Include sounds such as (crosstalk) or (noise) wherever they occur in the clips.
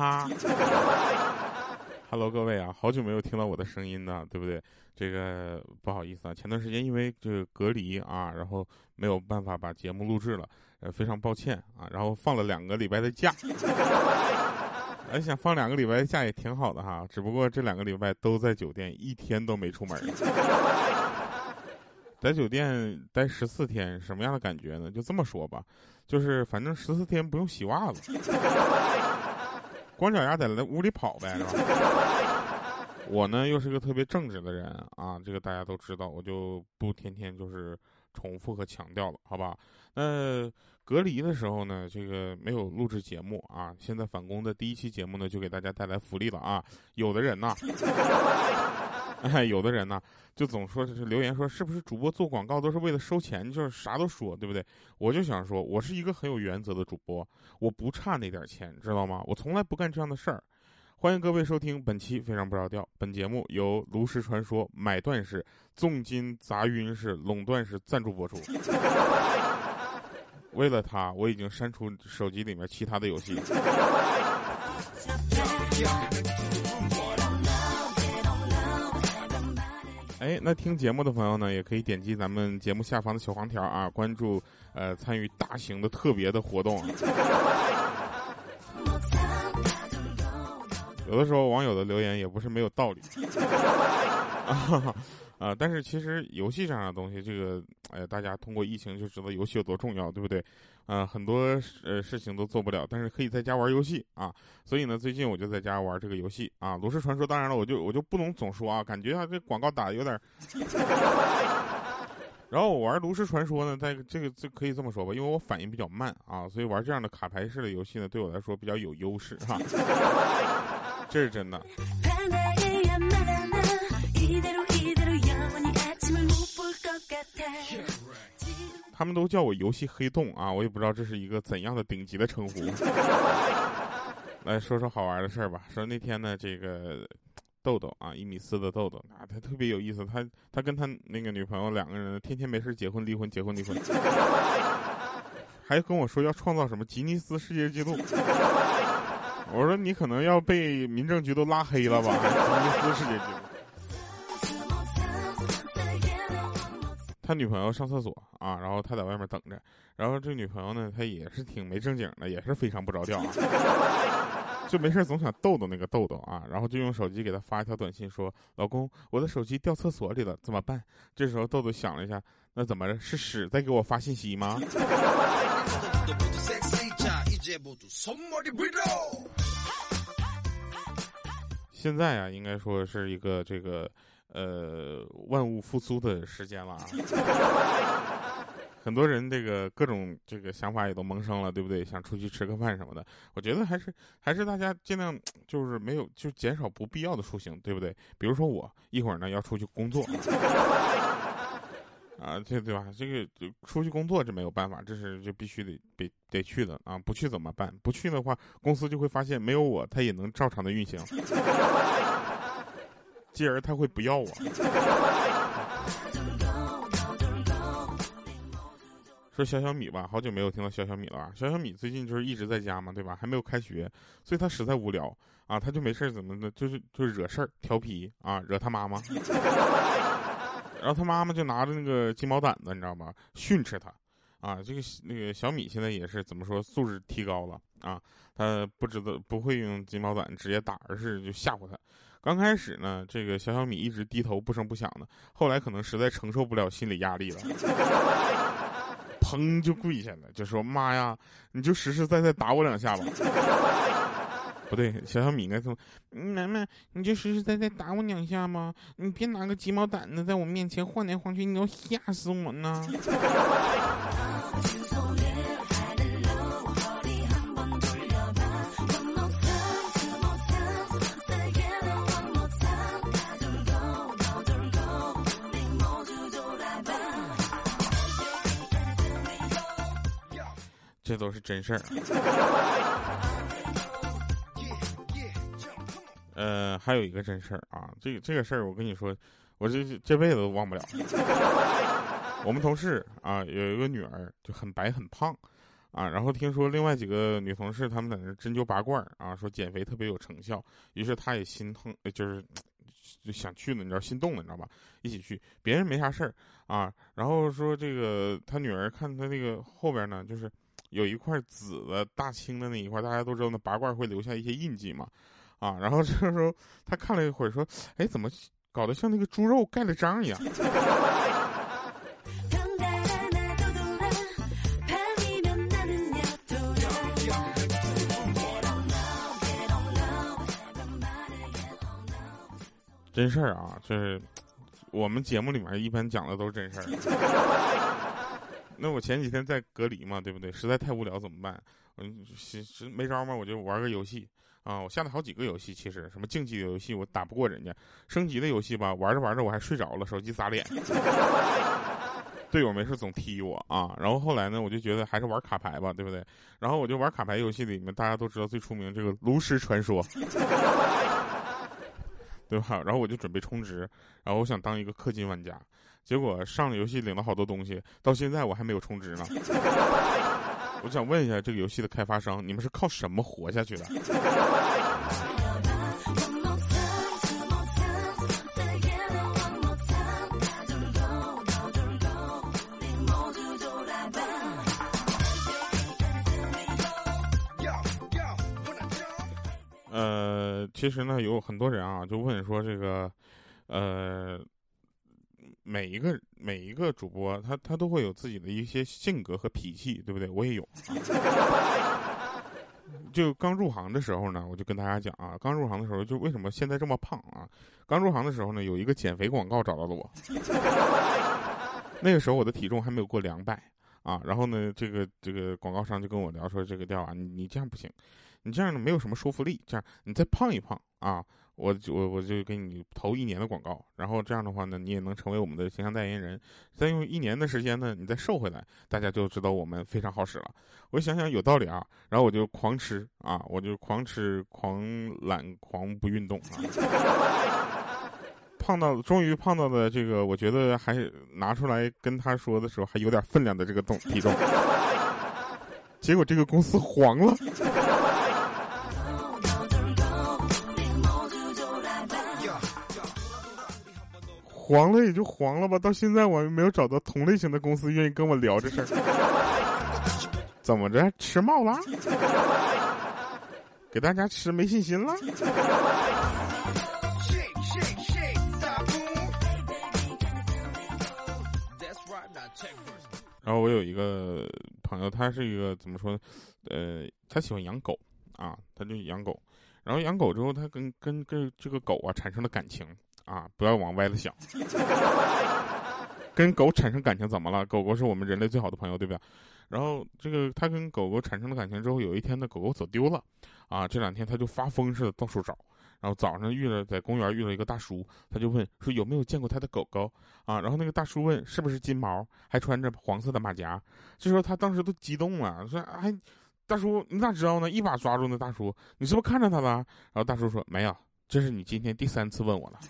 哈。Hello，各位啊，好久没有听到我的声音呢，对不对？这个不好意思啊，前段时间因为这个隔离啊，然后没有办法把节目录制了，呃，非常抱歉啊。然后放了两个礼拜的假，我，想放两个礼拜的假也挺好的哈，只不过这两个礼拜都在酒店，一天都没出门。在酒店待十四天，什么样的感觉呢？就这么说吧，就是反正十四天不用洗袜子，光脚丫在那屋里跑呗，是吧？(laughs) 我呢又是个特别正直的人啊，这个大家都知道，我就不天天就是重复和强调了，好吧？那隔离的时候呢，这个没有录制节目啊，现在返工的第一期节目呢，就给大家带来福利了啊！有的人呢。哎，(laughs) 有的人呢，就总说是留言说，是不是主播做广告都是为了收钱，就是啥都说，对不对？我就想说，我是一个很有原则的主播，我不差那点钱，知道吗？我从来不干这样的事儿。欢迎各位收听本期非常不着调，本节目由炉石传说买断式、重金砸晕式、垄断式赞助播出。为了他，我已经删除手机里面其他的游戏。哎，那听节目的朋友呢，也可以点击咱们节目下方的小黄条啊，关注呃参与大型的特别的活动。(laughs) 有的时候网友的留言也不是没有道理。(laughs) 啊，啊但是其实游戏这样的东西，这个，哎，大家通过疫情就知道游戏有多重要，对不对？啊，很多呃事情都做不了，但是可以在家玩游戏啊。所以呢，最近我就在家玩这个游戏啊，《炉石传说》。当然了，我就我就不能总说啊，感觉啊这广告打的有点。(laughs) 然后我玩《炉石传说》呢，在这个这可以这么说吧，因为我反应比较慢啊，所以玩这样的卡牌式的游戏呢，对我来说比较有优势哈。(laughs) 这是真的。他们都叫我游戏黑洞啊，我也不知道这是一个怎样的顶级的称呼。(laughs) 来说说好玩的事儿吧。说那天呢，这个豆豆啊，一米四的豆豆啊，他特别有意思。他他跟他那个女朋友两个人天天没事结婚离婚结婚离婚，(laughs) 还跟我说要创造什么吉尼斯世界纪录。我说你可能要被民政局都拉黑了吧？吉尼斯世界纪录。他女朋友上厕所啊，然后他在外面等着，然后这女朋友呢，她也是挺没正经的，也是非常不着调，啊，(laughs) 就没事总想逗逗那个豆豆啊，然后就用手机给他发一条短信说：“老公，我的手机掉厕所里了，怎么办？”这时候豆豆想了一下，那怎么着？是屎在给我发信息吗？(laughs) 现在啊，应该说是一个这个。呃，万物复苏的时间了啊！(laughs) 很多人这个各种这个想法也都萌生了，对不对？想出去吃个饭什么的。我觉得还是还是大家尽量就是没有就减少不必要的出行，对不对？比如说我一会儿呢要出去工作啊，这对吧？这个出去工作这没有办法，这是就必须得得得去的啊！不去怎么办？不去的话，公司就会发现没有我，他也能照常的运行。这人他会不要我。(laughs) 说小小米吧，好久没有听到小小米了！小小米最近就是一直在家嘛，对吧？还没有开学，所以他实在无聊啊，他就没事怎么的，就是就是惹事儿、调皮啊，惹他妈妈。然后他妈妈就拿着那个金毛掸子，你知道吗？训斥他啊。这个那个小米现在也是怎么说，素质提高了啊。他不知道不会用金毛掸直接打，而是就吓唬他。刚开始呢，这个小小米一直低头不声不响的，后来可能实在承受不了心理压力了，砰就跪下了，就说：“妈呀，你就实实在在打我两下吧。(laughs) ”不对，小小米应该说：“妈妈，你就实实在在打我两下吗？你别拿个鸡毛掸子在我面前晃来晃去，你要吓死我呢。(laughs) ”这都是真事儿。(laughs) 呃，还有一个真事儿啊，这个这个事儿我跟你说，我这这辈子都忘不了。(laughs) 我们同事啊，有一个女儿就很白很胖，啊，然后听说另外几个女同事她们在那针灸拔罐啊，说减肥特别有成效，于是她也心疼，就是就想去了，你知道心动了，你知道吧？一起去，别人没啥事儿啊，然后说这个他女儿看他那个后边呢，就是有一块紫的大青的那一块，大家都知道那拔罐会留下一些印记嘛，啊，然后这个时候他看了一会儿，说，哎，怎么搞得像那个猪肉盖了章一样？(laughs) 真事儿啊，就是我们节目里面一般讲的都是真事儿。那我前几天在隔离嘛，对不对？实在太无聊怎么办？嗯，实实没招嘛，我就玩个游戏啊。我下了好几个游戏，其实什么竞技的游戏我打不过人家，升级的游戏吧，玩着玩着我还睡着了，手机砸脸。(laughs) 队友没事总踢我啊。然后后来呢，我就觉得还是玩卡牌吧，对不对？然后我就玩卡牌游戏里面大家都知道最出名这个炉石传说。(laughs) 对吧？然后我就准备充值，然后我想当一个氪金玩家，结果上了游戏领了好多东西，到现在我还没有充值呢。(laughs) 我想问一下这个游戏的开发商，你们是靠什么活下去的？呃，其实呢，有很多人啊，就问说这个，呃，每一个每一个主播，他他都会有自己的一些性格和脾气，对不对？我也有。(laughs) 就刚入行的时候呢，我就跟大家讲啊，刚入行的时候，就为什么现在这么胖啊？刚入行的时候呢，有一个减肥广告找到了我，(laughs) 那个时候我的体重还没有过两百啊，然后呢，这个这个广告商就跟我聊说，这个调啊，你你这样不行。你这样呢没有什么说服力，这样你再胖一胖啊，我我我就给你投一年的广告，然后这样的话呢，你也能成为我们的形象代言人。再用一年的时间呢，你再瘦回来，大家就知道我们非常好使了。我想想有道理啊，然后我就狂吃啊，我就狂吃、狂懒、狂不运动啊，(laughs) 胖到终于胖到的这个，我觉得还拿出来跟他说的时候还有点分量的这个重体重，(laughs) 结果这个公司黄了。黄了也就黄了吧，到现在我还没有找到同类型的公司愿意跟我聊这事儿。怎么着，吃冒了？给大家吃没信心了？然后我有一个朋友，他是一个怎么说呢？呃，他喜欢养狗啊，他就养狗。然后养狗之后，他跟跟跟这个狗啊产生了感情。啊，不要往歪了想。(laughs) 跟狗产生感情怎么了？狗狗是我们人类最好的朋友，对吧？然后这个他跟狗狗产生了感情之后，有一天呢，狗狗走丢了。啊，这两天他就发疯似的到处找。然后早上遇了在公园遇到一个大叔，他就问说有没有见过他的狗狗啊？然后那个大叔问是不是金毛，还穿着黄色的马甲。这时候他当时都激动了，说哎，大叔你咋知道呢？一把抓住那大叔，你是不是看着他了？然后大叔说没有。这是你今天第三次问我了。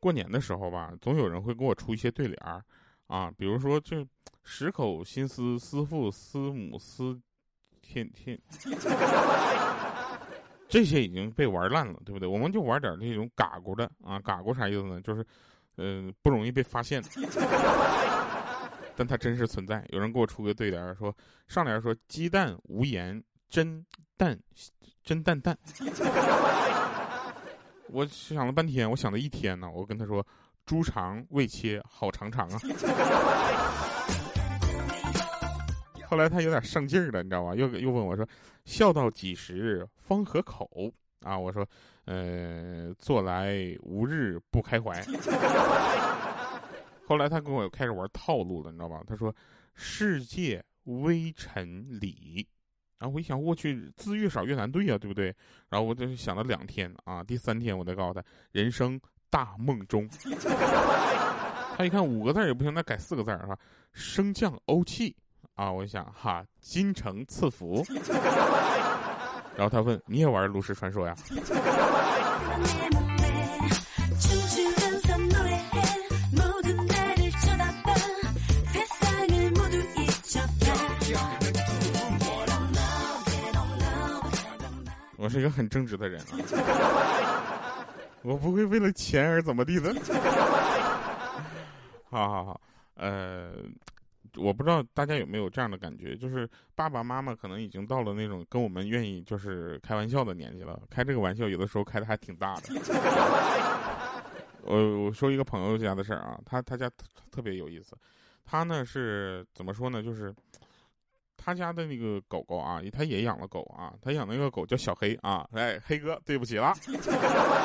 过年的时候吧，总有人会给我出一些对联儿，啊，比如说这十口心思思父思母思天天。这些已经被玩烂了，对不对？我们就玩点那种嘎咕的啊，嘎咕啥意思呢？就是，嗯，不容易被发现。(laughs) 但它真实存在。有人给我出个对联，说上联说鸡蛋无盐，真蛋真蛋蛋。(laughs) 我想了半天，我想了一天呢。我跟他说，猪肠未切，好长长啊。后来他有点上劲儿了，你知道吧？又又问我说：“笑到几时方合口？”啊，我说：“呃，坐来无日不开怀。”后来他跟我开始玩套路了，你知道吧？他说：“世界微尘里。”然后我一想，我去，字越少越难对呀，对不对？然后我就想了两天啊，第三天我再告诉他：“人生大梦中。(laughs) ”他一看五个字也不行，那改四个字儿哈，升降欧气。啊，我想哈，金城赐福。然后他问你也玩炉石传说呀？我是一个很正直的人啊，我不会为了钱而怎么地的。(laughs) 好好好，呃，我不知道大家有没有这样的感觉，就是爸爸妈妈可能已经到了那种跟我们愿意就是开玩笑的年纪了，开这个玩笑有的时候开的还挺大的。我我说一个朋友家的事儿啊，他他家特别有意思，他呢是怎么说呢，就是。他家的那个狗狗啊，他也养了狗啊，他养那个狗叫小黑啊，哎，黑哥，对不起了，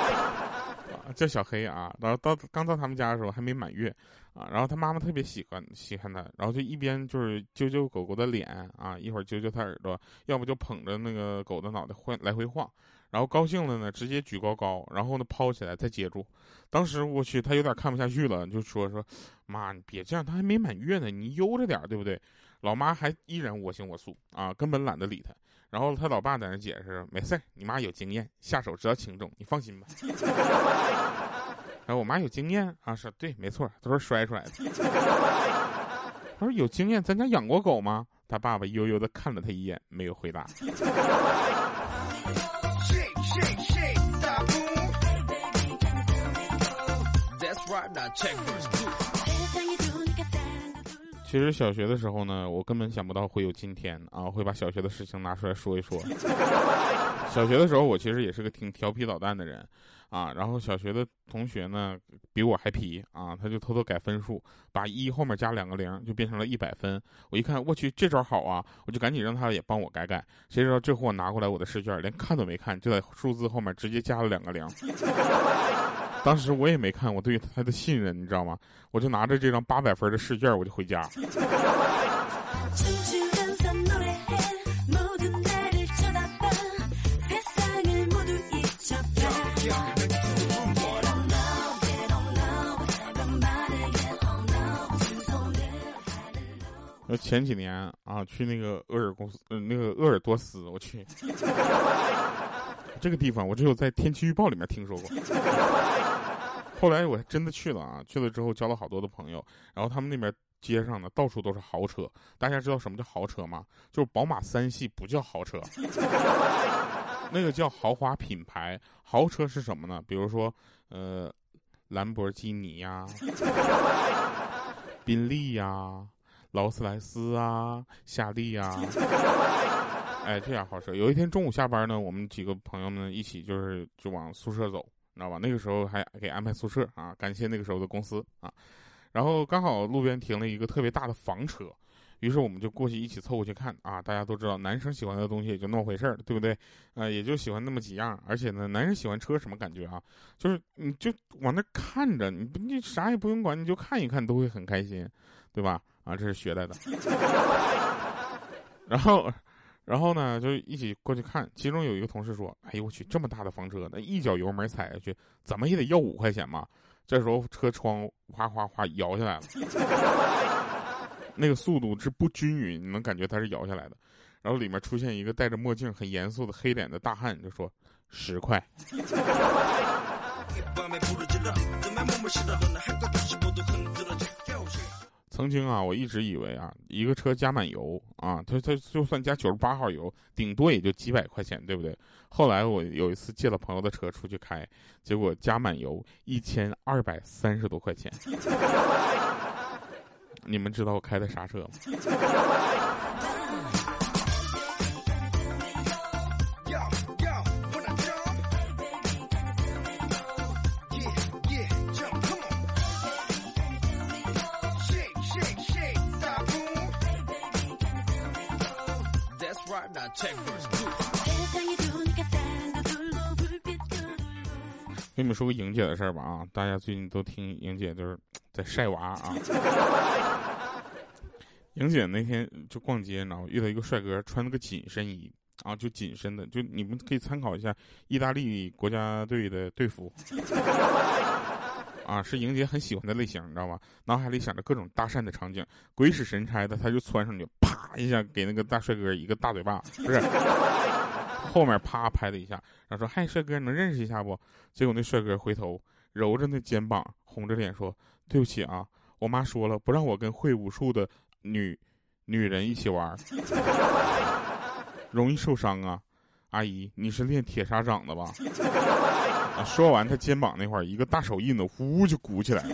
(laughs) 叫小黑啊。然后到刚到他们家的时候还没满月啊，然后他妈妈特别喜欢喜欢他，然后就一边就是揪揪狗狗的脸啊，一会儿揪揪他耳朵，要不就捧着那个狗的脑袋晃来回晃，然后高兴了呢，直接举高高，然后呢抛起来再接住。当时我去，他有点看不下去了，就说说，妈，你别这样，他还没满月呢，你悠着点，对不对？老妈还依然我行我素啊，根本懒得理他。然后他老爸在那解释：“没事，你妈有经验，下手知道轻重，你放心吧。(laughs) ”然后我妈有经验啊，说对，没错，都是摔出来的。(laughs) 他说有经验，咱家养过狗吗？他爸爸悠悠的看了他一眼，没有回答。(laughs) 其实小学的时候呢，我根本想不到会有今天啊，会把小学的事情拿出来说一说。(laughs) 小学的时候，我其实也是个挺调皮捣蛋的人，啊，然后小学的同学呢比我还皮啊，他就偷偷改分数，把一后面加两个零，就变成了一百分。我一看，我去，这招好啊，我就赶紧让他也帮我改改。谁知道这货拿过来我的试卷，连看都没看，就在数字后面直接加了两个零。(laughs) 当时我也没看，我对他的信任，你知道吗？我就拿着这张八百分的试卷，我就回家。(laughs) 我 (laughs) 前几年啊，去那个鄂尔公司，嗯，那个鄂尔多斯，我去。(laughs) 这个地方我只有在天气预报里面听说过，(laughs) 后来我真的去了啊！去了之后交了好多的朋友，然后他们那边街上呢到处都是豪车。大家知道什么叫豪车吗？就是宝马三系不叫豪车，那个叫豪华品牌。豪车是什么呢？比如说呃，兰博基尼呀，(laughs) 宾利呀，劳斯莱斯啊，夏利呀。(laughs) 哎，这样好车。有一天中午下班呢，我们几个朋友们一起就是就往宿舍走，你知道吧？那个时候还给安排宿舍啊，感谢那个时候的公司啊。然后刚好路边停了一个特别大的房车，于是我们就过去一起凑过去看啊。大家都知道，男生喜欢的东西也就那么回事儿，对不对？啊，也就喜欢那么几样。而且呢，男人喜欢车什么感觉啊？就是你就往那看着，你你啥也不用管，你就看一看都会很开心，对吧？啊，这是学来的。(laughs) 然后。然后呢，就一起过去看。其中有一个同事说：“哎呦我去，这么大的房车，那一脚油门踩下去，怎么也得要五块钱嘛？”这时候车窗哗哗哗摇下来了，那个速度是不均匀，你能感觉它是摇下来的。然后里面出现一个戴着墨镜、很严肃的黑脸的大汉，就说：“十块。”曾经啊，我一直以为啊，一个车加满油啊，它它就算加九十八号油，顶多也就几百块钱，对不对？后来我有一次借了朋友的车出去开，结果加满油一千二百三十多块钱。你们知道我开的啥车吗？跟你们说个莹姐的事儿吧啊！大家最近都听莹姐就是在晒娃啊。莹姐那天就逛街，然后遇到一个帅哥，穿了个紧身衣啊，就紧身的，就你们可以参考一下意大利国家队的队服啊，是莹姐很喜欢的类型，你知道吧？脑海里想着各种搭讪的场景，鬼使神差的，他就窜上去，啪一下给那个大帅哥一个大嘴巴，不是，后面啪拍了一下，然后说：“嗨，帅哥，能认识一下不？”结果那帅哥回头揉着那肩膀，红着脸说：“对不起啊，我妈说了，不让我跟会武术的女女人一起玩，(laughs) 容易受伤啊。”阿姨，你是练铁砂掌的吧？说完，他肩膀那块一个大手印子，呼就鼓起来。(laughs)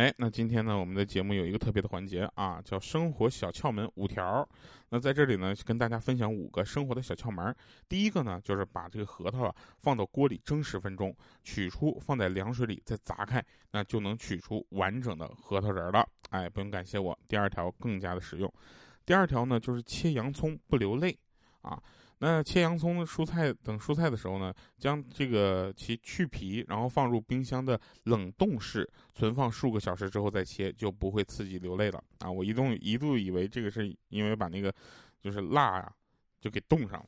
哎，那今天呢，我们的节目有一个特别的环节啊，叫生活小窍门五条。那在这里呢，跟大家分享五个生活的小窍门。第一个呢，就是把这个核桃啊放到锅里蒸十分钟，取出放在凉水里再砸开，那就能取出完整的核桃仁了。哎，不用感谢我。第二条更加的实用。第二条呢，就是切洋葱不流泪啊。那切洋葱、蔬菜等蔬菜的时候呢，将这个其去皮，然后放入冰箱的冷冻室存放数个小时之后再切，就不会刺激流泪了啊！我一度一度以为这个是因为把那个就是辣呀就给冻上了。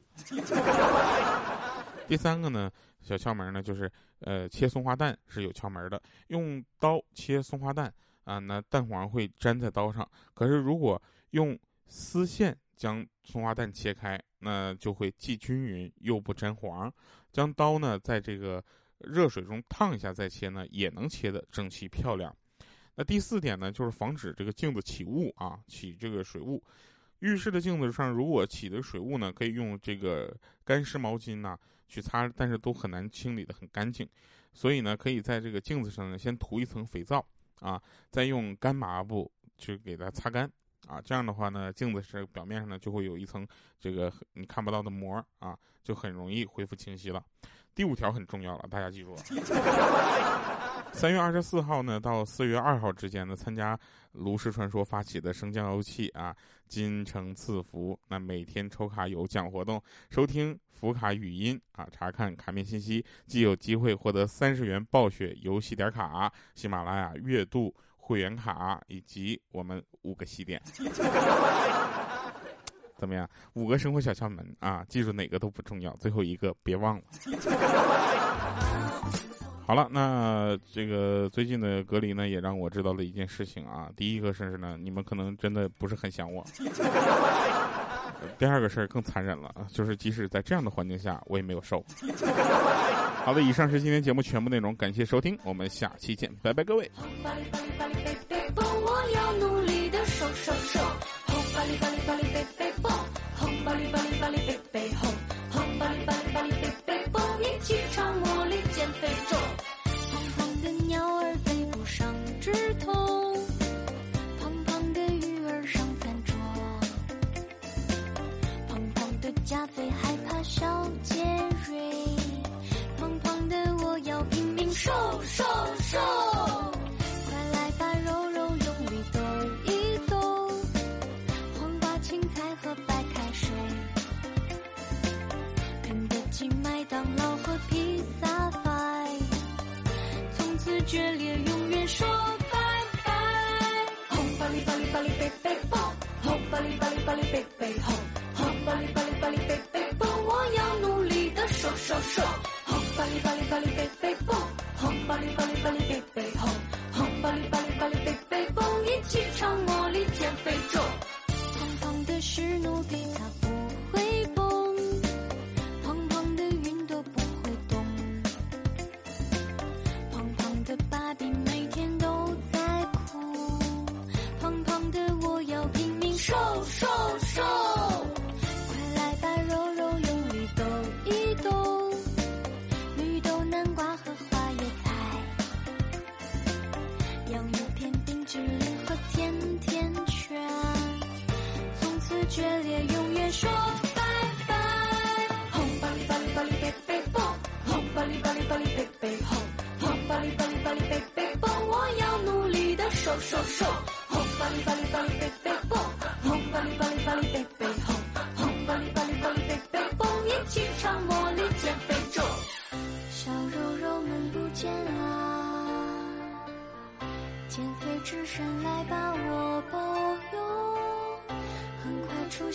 第三个呢，小窍门呢，就是呃切松花蛋是有窍门的，用刀切松花蛋啊，那蛋黄会粘在刀上，可是如果用丝线将松花蛋切开。那就会既均匀又不沾黄，将刀呢在这个热水中烫一下再切呢，也能切的整齐漂亮。那第四点呢，就是防止这个镜子起雾啊，起这个水雾。浴室的镜子上如果起的水雾呢，可以用这个干湿毛巾呐去擦，但是都很难清理的很干净。所以呢，可以在这个镜子上呢先涂一层肥皂啊，再用干抹布去给它擦干。啊，这样的话呢，镜子是表面上呢就会有一层这个你看不到的膜啊，就很容易恢复清晰了。第五条很重要了，大家记住了。三月二十四号呢到四月二号之间呢，参加炉石传说发起的升降游戏啊，金城赐福，那每天抽卡有奖活动，收听福卡语音啊，查看卡面信息，既有机会获得三十元暴雪游戏点卡，喜马拉雅月度。会员卡以及我们五个西点，(laughs) 怎么样？五个生活小窍门啊，记住哪个都不重要，最后一个别忘了。好了，那这个最近的隔离呢，也让我知道了一件事情啊。第一个事儿呢，你们可能真的不是很想我。(laughs) 第二个事儿更残忍了，就是即使在这样的环境下，我也没有瘦。好的，以上是今天节目全部内容，感谢收听，我们下期见，拜拜，各位。加菲害怕小杰瘦瘦瘦，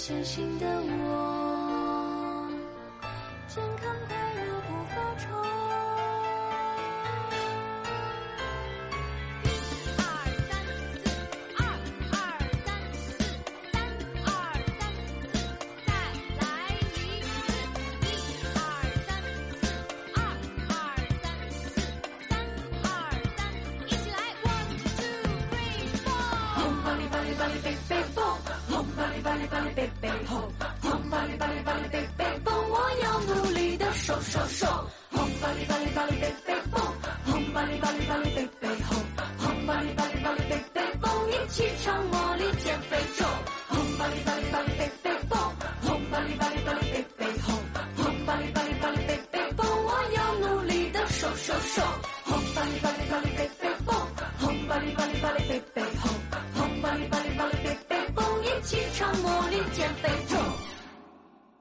真心，的我。瘦瘦，红芭蕾，芭蕾，芭蕾，贝贝蹦，红芭蕾，芭蕾，芭蕾。